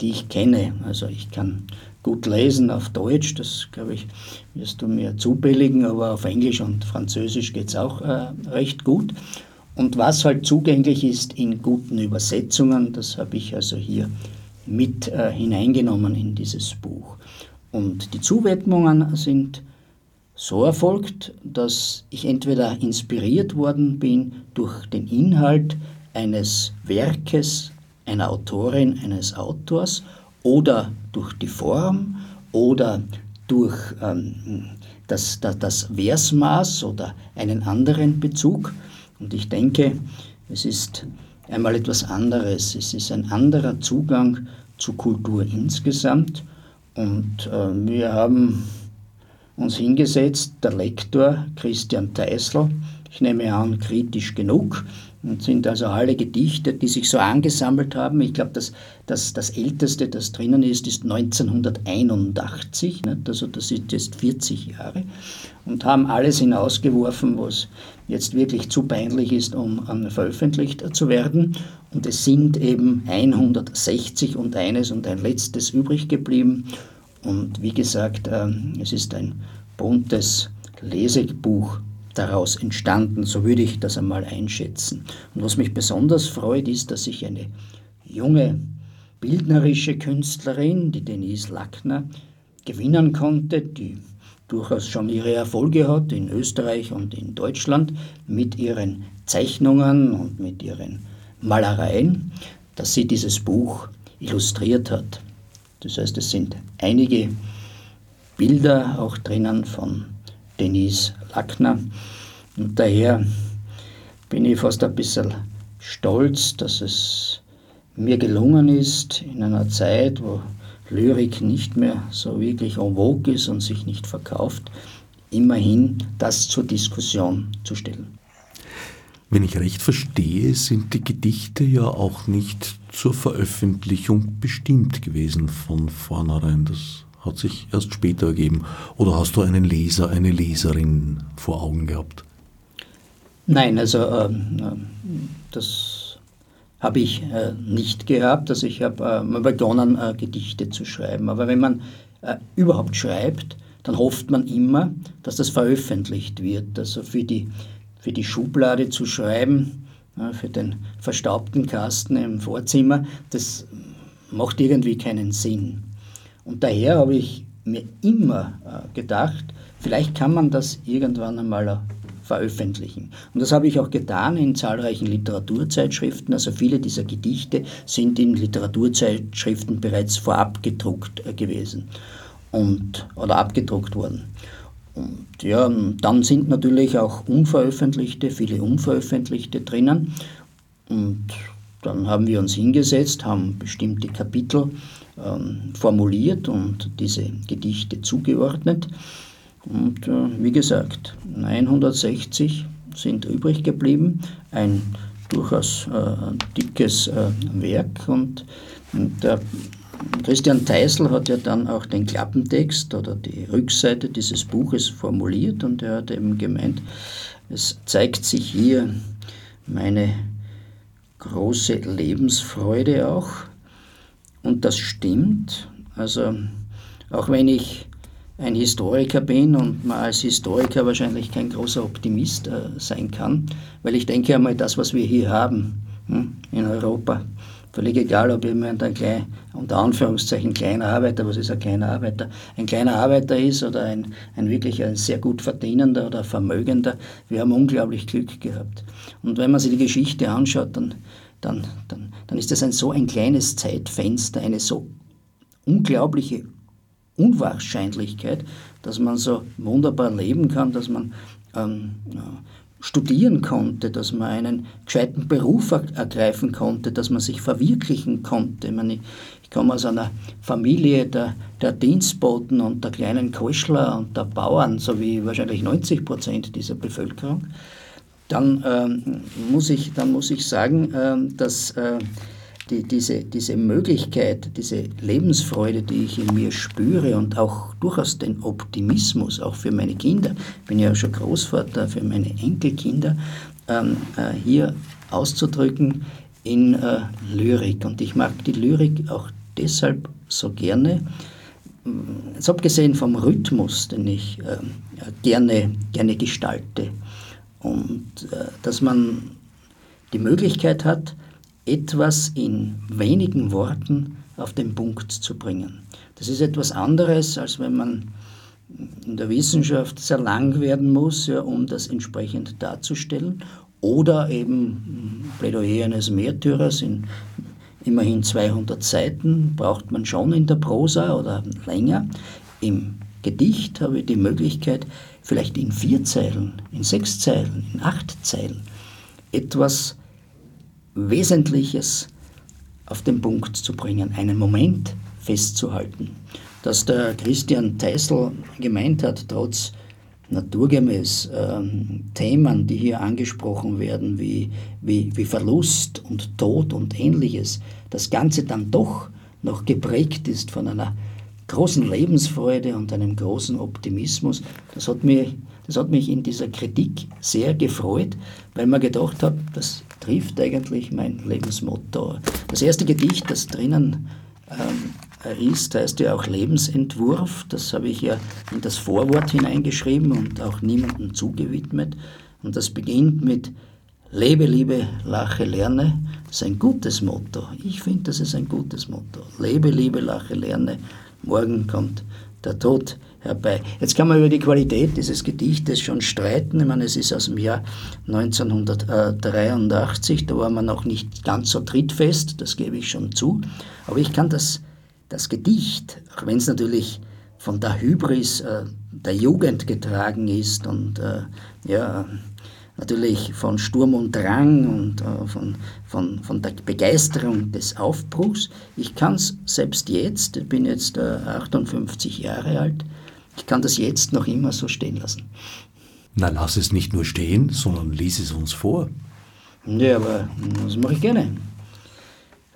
S2: die ich kenne. Also ich kann gut lesen auf Deutsch, das glaube ich, wirst du mir zubilligen, aber auf Englisch und Französisch geht es auch äh, recht gut. Und was halt zugänglich ist in guten Übersetzungen, das habe ich also hier mit äh, hineingenommen in dieses Buch. Und die Zuwidmungen sind so erfolgt, dass ich entweder inspiriert worden bin durch den Inhalt eines Werkes einer Autorin, eines Autors oder durch die Form oder durch ähm, das, das, das Versmaß oder einen anderen Bezug. Und ich denke, es ist einmal etwas anderes. Es ist ein anderer Zugang zu Kultur insgesamt. Und äh, wir haben uns hingesetzt, der Lektor Christian Teisel, ich nehme an, kritisch genug, und sind also alle Gedichte, die sich so angesammelt haben. Ich glaube, das, das, das älteste, das drinnen ist, ist 1981, nicht? also das sind jetzt 40 Jahre, und haben alles hinausgeworfen, was jetzt wirklich zu peinlich ist, um veröffentlicht zu werden. Und es sind eben 160 und eines und ein letztes übrig geblieben. Und wie gesagt, ähm, es ist ein buntes Lesebuch daraus entstanden, so würde ich das einmal einschätzen. Und was mich besonders freut, ist, dass ich eine junge bildnerische Künstlerin, die Denise Lackner, gewinnen konnte, die durchaus schon ihre Erfolge hat in Österreich und in Deutschland mit ihren Zeichnungen und mit ihren Malereien, dass sie dieses Buch illustriert hat. Das heißt, es sind einige Bilder auch drinnen von Denise Lackner. Und daher bin ich fast ein bisschen stolz, dass es mir gelungen ist, in einer Zeit, wo Lyrik nicht mehr so wirklich en vogue ist und sich nicht verkauft, immerhin das zur Diskussion zu stellen.
S1: Wenn ich recht verstehe, sind die Gedichte ja auch nicht zur Veröffentlichung bestimmt gewesen von vornherein. Das hat sich erst später ergeben. Oder hast du einen Leser, eine Leserin vor Augen gehabt?
S2: Nein, also ähm, das habe ich äh, nicht gehabt. Also ich habe äh, begonnen, äh, Gedichte zu schreiben. Aber wenn man äh, überhaupt schreibt, dann hofft man immer, dass das veröffentlicht wird. Also für die, für die Schublade zu schreiben, für den verstaubten Kasten im Vorzimmer, das macht irgendwie keinen Sinn. Und daher habe ich mir immer äh, gedacht, vielleicht kann man das irgendwann einmal äh, veröffentlichen. Und das habe ich auch getan in zahlreichen Literaturzeitschriften. Also viele dieser Gedichte sind in Literaturzeitschriften bereits vorab gedruckt äh, gewesen und, oder abgedruckt worden. Und ja, dann sind natürlich auch unveröffentlichte, viele unveröffentlichte drinnen. Und dann haben wir uns hingesetzt, haben bestimmte Kapitel ähm, formuliert und diese Gedichte zugeordnet. Und äh, wie gesagt, 960 sind übrig geblieben, ein durchaus äh, dickes äh, Werk. Und, und der Christian Teisel hat ja dann auch den Klappentext oder die Rückseite dieses Buches formuliert. Und er hat eben gemeint, es zeigt sich hier meine große Lebensfreude auch und das stimmt. Also auch wenn ich ein Historiker bin und man als Historiker wahrscheinlich kein großer Optimist äh, sein kann, weil ich denke einmal, das, was wir hier haben hm, in Europa, Völlig egal, ob jemand ein klein, unter Anführungszeichen kleiner Arbeiter, was ist ein kleiner Arbeiter, ein kleiner Arbeiter ist oder ein, ein wirklich ein sehr gut verdienender oder vermögender. Wir haben unglaublich Glück gehabt. Und wenn man sich die Geschichte anschaut, dann, dann, dann, dann ist das ein so ein kleines Zeitfenster, eine so unglaubliche Unwahrscheinlichkeit, dass man so wunderbar leben kann, dass man ähm, studieren konnte, dass man einen gescheiten Beruf ergreifen konnte, dass man sich verwirklichen konnte. Ich, meine, ich komme aus einer Familie der, der Dienstboten und der kleinen Koschler und der Bauern, so wie wahrscheinlich 90 Prozent dieser Bevölkerung. Dann, ähm, muss, ich, dann muss ich sagen, ähm, dass äh, die, diese, diese Möglichkeit, diese Lebensfreude, die ich in mir spüre und auch durchaus den Optimismus, auch für meine Kinder, ich bin ja schon Großvater für meine Enkelkinder, ähm, äh, hier auszudrücken in äh, Lyrik. Und ich mag die Lyrik auch deshalb so gerne, jetzt abgesehen vom Rhythmus, den ich äh, gerne, gerne gestalte. Und äh, dass man die Möglichkeit hat, etwas in wenigen Worten auf den Punkt zu bringen. Das ist etwas anderes, als wenn man in der Wissenschaft sehr lang werden muss, ja, um das entsprechend darzustellen. Oder eben Plädoyer eines Märtyrers in immerhin 200 Seiten braucht man schon in der Prosa oder länger. Im Gedicht habe ich die Möglichkeit, vielleicht in vier Zeilen, in sechs Zeilen, in acht Zeilen etwas Wesentliches auf den Punkt zu bringen, einen Moment festzuhalten. Dass der Christian Teisel gemeint hat, trotz naturgemäß ähm, Themen, die hier angesprochen werden, wie, wie, wie Verlust und Tod und ähnliches, das Ganze dann doch noch geprägt ist von einer großen Lebensfreude und einem großen Optimismus, das hat mich, das hat mich in dieser Kritik sehr gefreut, weil man gedacht hat, das trifft eigentlich mein Lebensmotto. Das erste Gedicht, das drinnen ähm, ist, heißt ja auch Lebensentwurf. Das habe ich ja in das Vorwort hineingeschrieben und auch niemandem zugewidmet. Und das beginnt mit Lebe, liebe, lache, lerne. Das ist ein gutes Motto. Ich finde, das ist ein gutes Motto. Lebe, liebe, lache, lerne. Morgen kommt der Tod herbei. Jetzt kann man über die Qualität dieses Gedichtes schon streiten. Ich meine, es ist aus dem Jahr 1983, da war man noch nicht ganz so trittfest, das gebe ich schon zu. Aber ich kann das, das Gedicht, auch wenn es natürlich von der Hybris äh, der Jugend getragen ist und äh, ja, natürlich von Sturm und Drang und äh, von, von, von der Begeisterung des Aufbruchs. Ich kann es selbst jetzt, ich bin jetzt äh, 58 Jahre alt, ich kann das jetzt noch immer so stehen lassen.
S1: Na, lass es nicht nur stehen, sondern lies es uns vor.
S2: Ja, aber das mache ich gerne.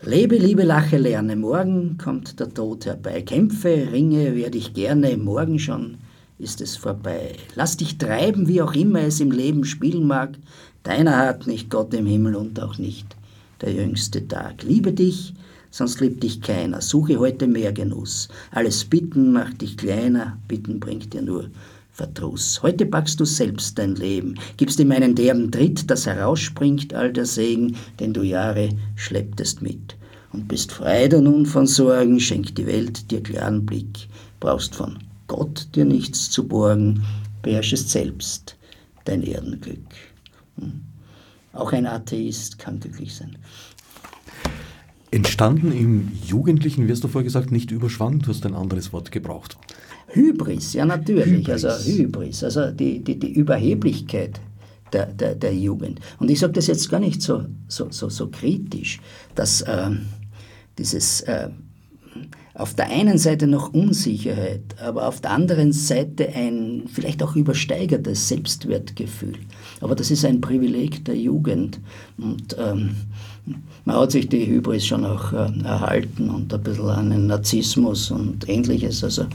S2: Lebe, liebe, lache, lerne, morgen kommt der Tod herbei. Kämpfe, ringe, werde ich gerne, morgen schon ist es vorbei. Lass dich treiben, wie auch immer es im Leben spielen mag. Deiner hat nicht Gott im Himmel und auch nicht der jüngste Tag. Liebe dich, sonst liebt dich keiner. Suche heute mehr Genuss. Alles Bitten macht dich kleiner, Bitten bringt dir nur Verdruss. Heute packst du selbst dein Leben, gibst ihm einen derben Tritt, dass herausspringt all der Segen, den du Jahre schlepptest mit. Und bist frei du nun von Sorgen, schenkt die Welt dir klaren Blick, brauchst von Gott dir nichts zu borgen, beherrschest selbst dein Erdenglück. Hm. Auch ein Atheist kann glücklich sein.
S1: Entstanden im Jugendlichen, wirst du vorher gesagt, nicht überschwang, du hast ein anderes Wort gebraucht.
S2: Hybris, ja natürlich, Hybris. also Hybris, also die, die, die Überheblichkeit der, der, der Jugend. Und ich sage das jetzt gar nicht so, so, so, so kritisch, dass äh, dieses äh, auf der einen Seite noch Unsicherheit, aber auf der anderen Seite ein vielleicht auch übersteigertes Selbstwertgefühl. Aber das ist ein Privileg der Jugend. Und ähm, man hat sich die Hybris schon auch äh, erhalten und ein bisschen einen Narzissmus und ähnliches. Also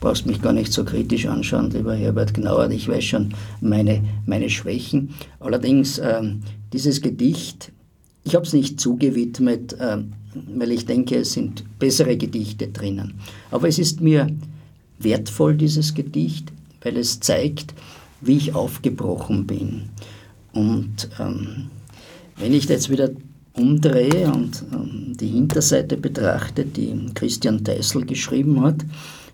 S2: brauchst mich gar nicht so kritisch anschauen, lieber Herbert Gnauer. Ich weiß schon meine, meine Schwächen. Allerdings, ähm, dieses Gedicht, ich habe es nicht zugewidmet, äh, weil ich denke, es sind bessere Gedichte drinnen. Aber es ist mir wertvoll, dieses Gedicht, weil es zeigt, wie ich aufgebrochen bin. Und ähm, wenn ich jetzt wieder umdrehe und ähm, die Hinterseite betrachte, die Christian Teissel geschrieben hat,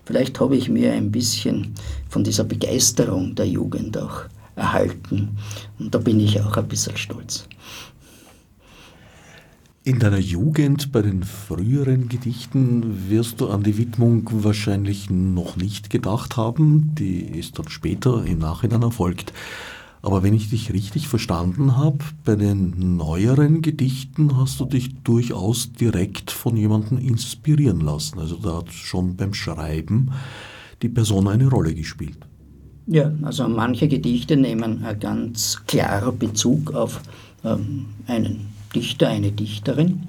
S2: vielleicht habe ich mir ein bisschen von dieser Begeisterung der Jugend auch erhalten. Und da bin ich auch ein bisschen stolz.
S1: In deiner Jugend bei den früheren Gedichten wirst du an die Widmung wahrscheinlich noch nicht gedacht haben. Die ist dann später im Nachhinein erfolgt. Aber wenn ich dich richtig verstanden habe, bei den neueren Gedichten hast du dich durchaus direkt von jemandem inspirieren lassen. Also da hat schon beim Schreiben die Person eine Rolle gespielt.
S2: Ja, also manche Gedichte nehmen einen ganz klaren Bezug auf ähm, einen Dichter, eine Dichterin.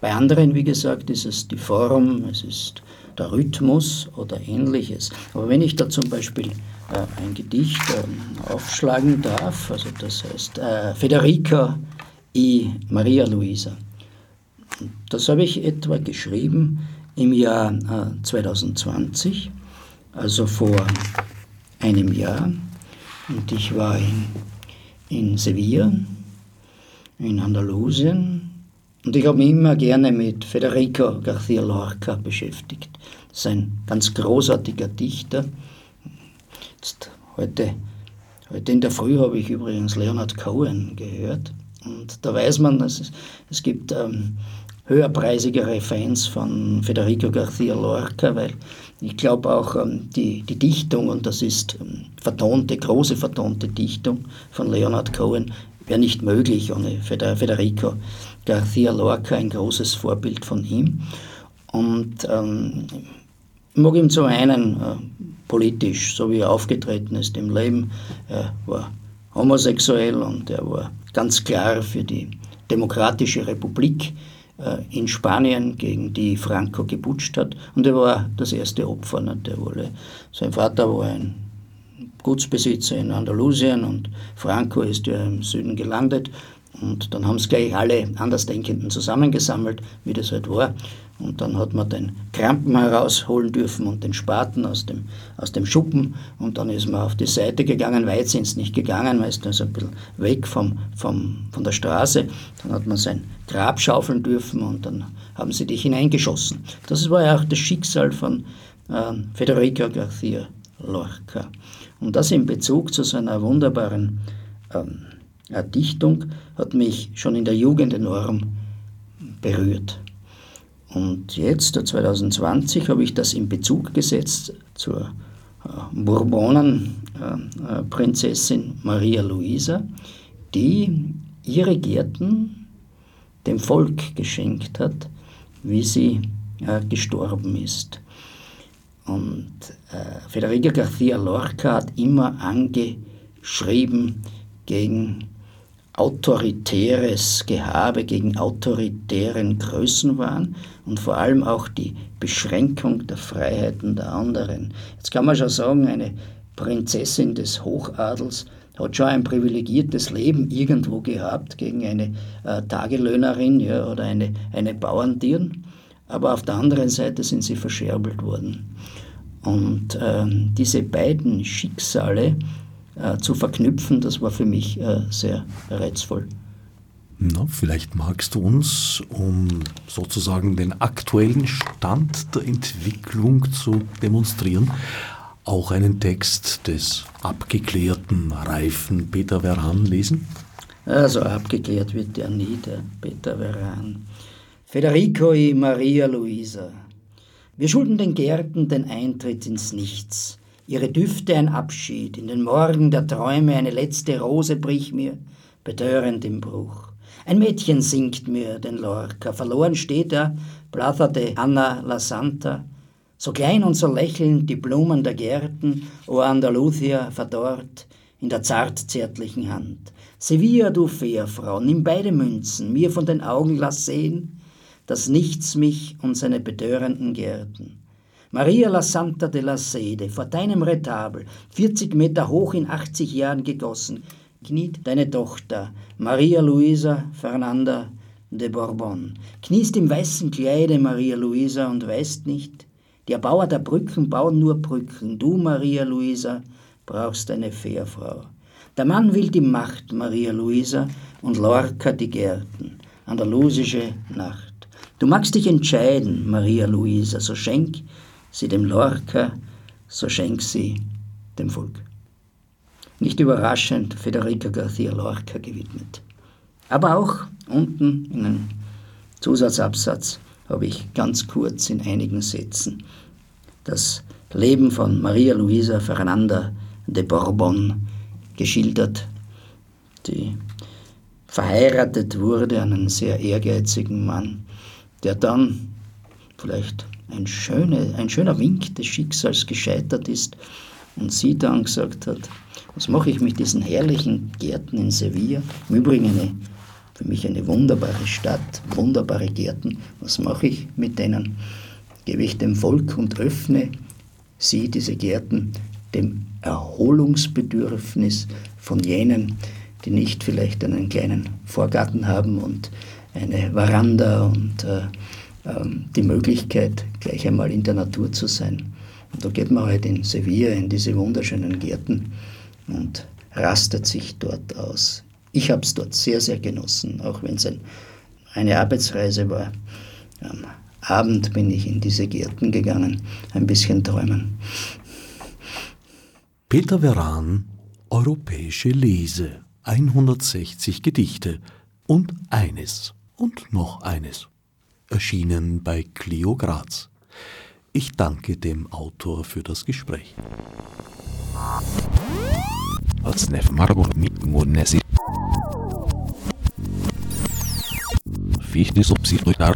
S2: Bei anderen, wie gesagt, ist es die Form, es ist der Rhythmus oder ähnliches. Aber wenn ich da zum Beispiel äh, ein Gedicht äh, aufschlagen darf, also das heißt äh, Federica i Maria Luisa. Das habe ich etwa geschrieben im Jahr 2020, äh, also vor einem Jahr. Und ich war in, in Sevilla, in Andalusien. Und ich habe mich immer gerne mit Federico García Lorca beschäftigt. Das ist ein ganz großartiger Dichter. Jetzt heute, heute in der Früh habe ich übrigens Leonard Cohen gehört. Und da weiß man, es, es gibt ähm, höherpreisigere Fans von Federico García Lorca, weil ich glaube auch ähm, die, die Dichtung, und das ist ähm, vertonte, große vertonte Dichtung von Leonard Cohen, wäre nicht möglich ohne Federico García Lorca, ein großes Vorbild von ihm. Und ähm, ich mag ihm zum einen äh, politisch, so wie er aufgetreten ist im Leben. Er war homosexuell und er war ganz klar für die Demokratische Republik äh, in Spanien, gegen die Franco geputscht hat. Und er war das erste Opfer. Nicht? Der wurde, sein Vater war ein Gutsbesitzer in Andalusien und Franco ist ja im Süden gelandet. Und dann haben es gleich alle Andersdenkenden zusammengesammelt, wie das halt war. Und dann hat man den Krampen herausholen dürfen und den Spaten aus dem, aus dem Schuppen. Und dann ist man auf die Seite gegangen. Weit sind es nicht gegangen, man ist dann so ein bisschen weg vom, vom, von der Straße. Dann hat man sein Grab schaufeln dürfen und dann haben sie dich hineingeschossen. Das war ja auch das Schicksal von äh, Federico García Lorca. Und das in Bezug zu seiner wunderbaren ähm, Dichtung hat mich schon in der Jugend enorm berührt. Und jetzt, 2020, habe ich das in Bezug gesetzt zur äh, Bourbonenprinzessin äh, Maria Luisa, die ihre Gärten dem Volk geschenkt hat, wie sie äh, gestorben ist. Und Federica García Lorca hat immer angeschrieben gegen autoritäres Gehabe, gegen autoritären Größenwahn und vor allem auch die Beschränkung der Freiheiten der anderen. Jetzt kann man schon sagen, eine Prinzessin des Hochadels hat schon ein privilegiertes Leben irgendwo gehabt gegen eine äh, Tagelöhnerin ja, oder eine, eine Bauerndirn, aber auf der anderen Seite sind sie verscherbelt worden. Und äh, diese beiden Schicksale äh, zu verknüpfen, das war für mich äh, sehr reizvoll.
S1: Na, vielleicht magst du uns, um sozusagen den aktuellen Stand der Entwicklung zu demonstrieren, auch einen Text des abgeklärten, reifen Peter Veran lesen?
S2: Also abgeklärt wird der nie, der Peter Veran. Federico y Maria Luisa. Wir schulden den Gärten den Eintritt ins Nichts ihre Düfte ein Abschied, in den Morgen der Träume eine letzte Rose brich mir, betörend im Bruch. Ein Mädchen singt mir den Lorca, verloren steht er, de Anna la Santa, so klein und so lächelnd die Blumen der Gärten, o Andalusia verdorrt, in der zart zärtlichen Hand. Sevilla, du Fährfrau, nimm beide Münzen, mir von den Augen lass sehen, dass nichts mich und seine betörenden Gärten. Maria la Santa de la Sede, vor deinem Retabel, 40 Meter hoch in 80 Jahren gegossen, kniet deine Tochter, Maria Luisa Fernanda de Bourbon. Kniest im weißen Kleide, Maria Luisa, und weißt nicht, die Erbauer der Brücken bauen nur Brücken. Du, Maria Luisa, brauchst eine Fährfrau. Der Mann will die Macht, Maria Luisa, und Lorca die Gärten. andalusische Nacht. Du magst dich entscheiden, Maria Luisa, so schenk sie dem Lorca, so schenk sie dem Volk. Nicht überraschend Federica García Lorca gewidmet. Aber auch unten in einem Zusatzabsatz habe ich ganz kurz in einigen Sätzen das Leben von Maria Luisa Fernanda de Bourbon geschildert, die verheiratet wurde an einen sehr ehrgeizigen Mann, der dann vielleicht ein, schöne, ein schöner Wink des Schicksals gescheitert ist und sie dann gesagt hat, was mache ich mit diesen herrlichen Gärten in Sevilla? Im Übrigen eine, für mich eine wunderbare Stadt, wunderbare Gärten. Was mache ich mit denen? Gebe ich dem Volk und öffne sie, diese Gärten, dem Erholungsbedürfnis von jenen, die nicht vielleicht einen kleinen Vorgarten haben und eine Veranda und äh, äh, die Möglichkeit, gleich einmal in der Natur zu sein. Und da geht man halt in Sevilla in diese wunderschönen Gärten und rastet sich dort aus. Ich habe es dort sehr, sehr genossen, auch wenn es ein, eine Arbeitsreise war. Am Abend bin ich in diese Gärten gegangen, ein bisschen träumen.
S1: Peter Veran, Europäische Lese, 160 Gedichte und eines und noch eines, erschienen bei Clio Graz. Ich danke dem Autor für das Gespräch.
S3: Margur Mudnesi. Fichte subsidiar